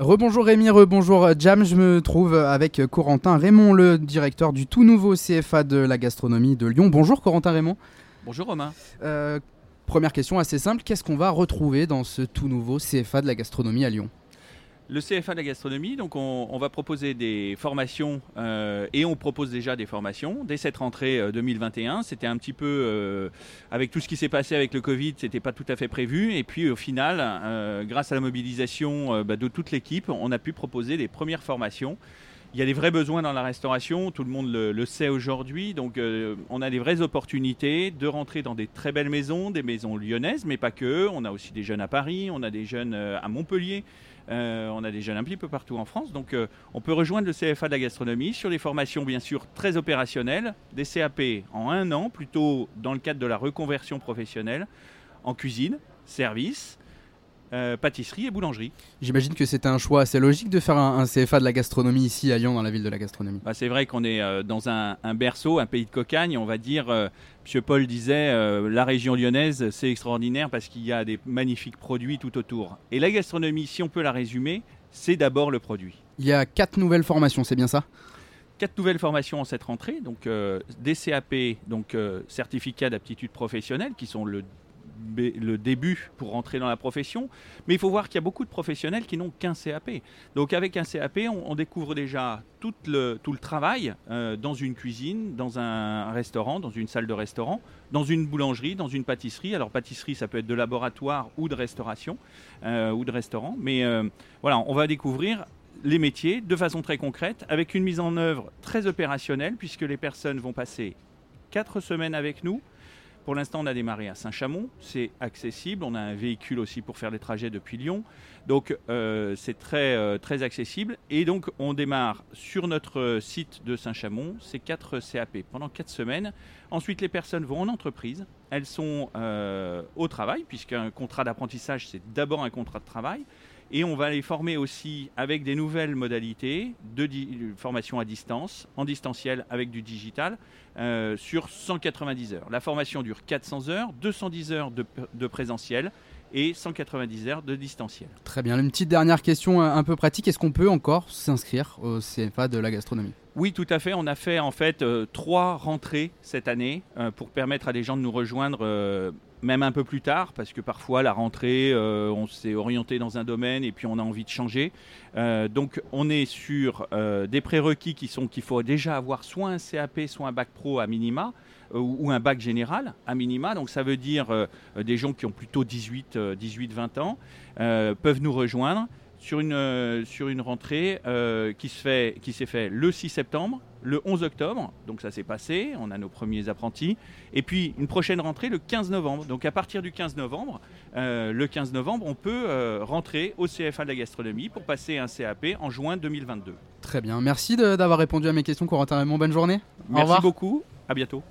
Rebonjour Rémi, rebonjour Jam, je me trouve avec Corentin Raymond, le directeur du tout nouveau CFA de la gastronomie de Lyon. Bonjour Corentin Raymond. Bonjour Romain. Euh, première question assez simple, qu'est-ce qu'on va retrouver dans ce tout nouveau CFA de la gastronomie à Lyon? Le CFA de la gastronomie, donc on, va proposer des formations euh, et on propose déjà des formations dès cette rentrée 2021. Euh, c'était un petit peu euh, avec tout ce qui s'est passé avec le Covid, c'était pas tout à fait prévu. Et puis au final, grâce à la mobilisation bah, de toute l'équipe, on a pu proposer des premières formations. Il y a des vrais besoins dans la restauration, tout le monde le, sait aujourd'hui. Donc on a des vraies opportunités de rentrer dans des très belles maisons, des maisons lyonnaises, mais pas que. On a aussi des jeunes à Paris, on a des jeunes à Montpellier. Euh, on a des jeunes un petit peu partout en France. Donc euh, on peut rejoindre le CFA de la gastronomie sur des formations bien sûr très opérationnelles, des CAP en un an, plutôt dans le cadre de la reconversion professionnelle, en cuisine, service, euh, pâtisserie et boulangerie. J'imagine que c'était un choix assez logique de faire un, CFA de la gastronomie ici à Lyon, dans la ville de la gastronomie. Bah, c'est vrai qu'on est euh, dans un, berceau, un pays de cocagne. On va dire, euh, M. Paul disait, la région lyonnaise, c'est extraordinaire parce qu'il y a des magnifiques produits tout autour. Et la gastronomie, si on peut la résumer, c'est d'abord le produit. Il y a quatre nouvelles formations, c'est bien ça? Quatre nouvelles formations en cette rentrée, donc des CAP, donc certificat d'aptitude professionnelle, qui sont le le début pour rentrer dans la profession. Mais il faut voir qu'il y a beaucoup de professionnels qui n'ont qu'un CAP. Donc avec un CAP, on, découvre déjà tout le, travail euh, dans une cuisine, dans un restaurant, dans une salle de restaurant, dans une boulangerie, dans une pâtisserie. Alors pâtisserie, ça peut être de laboratoire ou de restauration euh, ou de restaurant. Mais euh, voilà, on va découvrir les métiers de façon très concrète, avec une mise en œuvre très opérationnelle, puisque les personnes vont passer quatre semaines avec nous, pour l'instant, on a démarré à Saint-Chamond. C'est accessible. On a un véhicule aussi pour faire les trajets depuis Lyon. Donc, euh, c'est très, euh, très accessible. Et donc, on démarre sur notre site de Saint-Chamond. C'est 4 CAP pendant 4 semaines. Ensuite, les personnes vont en entreprise. Elles sont euh, au travail, puisqu'un contrat d'apprentissage, c'est d'abord un contrat de travail. Et on va les former aussi avec des nouvelles modalités de formation à distance, en distanciel avec du digital, euh, sur 190 heures. La formation dure 400 heures, 210 heures de, présentiel et 190 heures de distanciel. Très bien. Une petite dernière question un peu pratique. Est-ce qu'on peut encore s'inscrire au CFA de la gastronomie? Oui, tout à fait. On a fait en fait euh, trois rentrées cette année euh, pour permettre à des gens de nous rejoindre même un peu plus tard, parce que parfois la rentrée, euh, on s'est orienté dans un domaine et puis on a envie de changer. Euh, donc on est sur euh, des prérequis qui sont qu'il faut déjà avoir soit un CAP, soit un bac pro à minima, ou, un bac général à minima. Donc ça veut dire des gens qui ont plutôt 18, 18 20 ans peuvent nous rejoindre sur une, sur une rentrée qui s'est fait, qui fait le 6 septembre le 11 octobre, donc ça s'est passé, on a nos premiers apprentis, et puis une prochaine rentrée le 15 novembre. Donc à partir du 15 novembre, euh, le 15 novembre, on peut euh, rentrer au CFA de la gastronomie pour passer un CAP en juin 2022. Très bien, merci d'avoir répondu à mes questions, Corentin Raymond. Bonne journée. Merci beaucoup, à bientôt.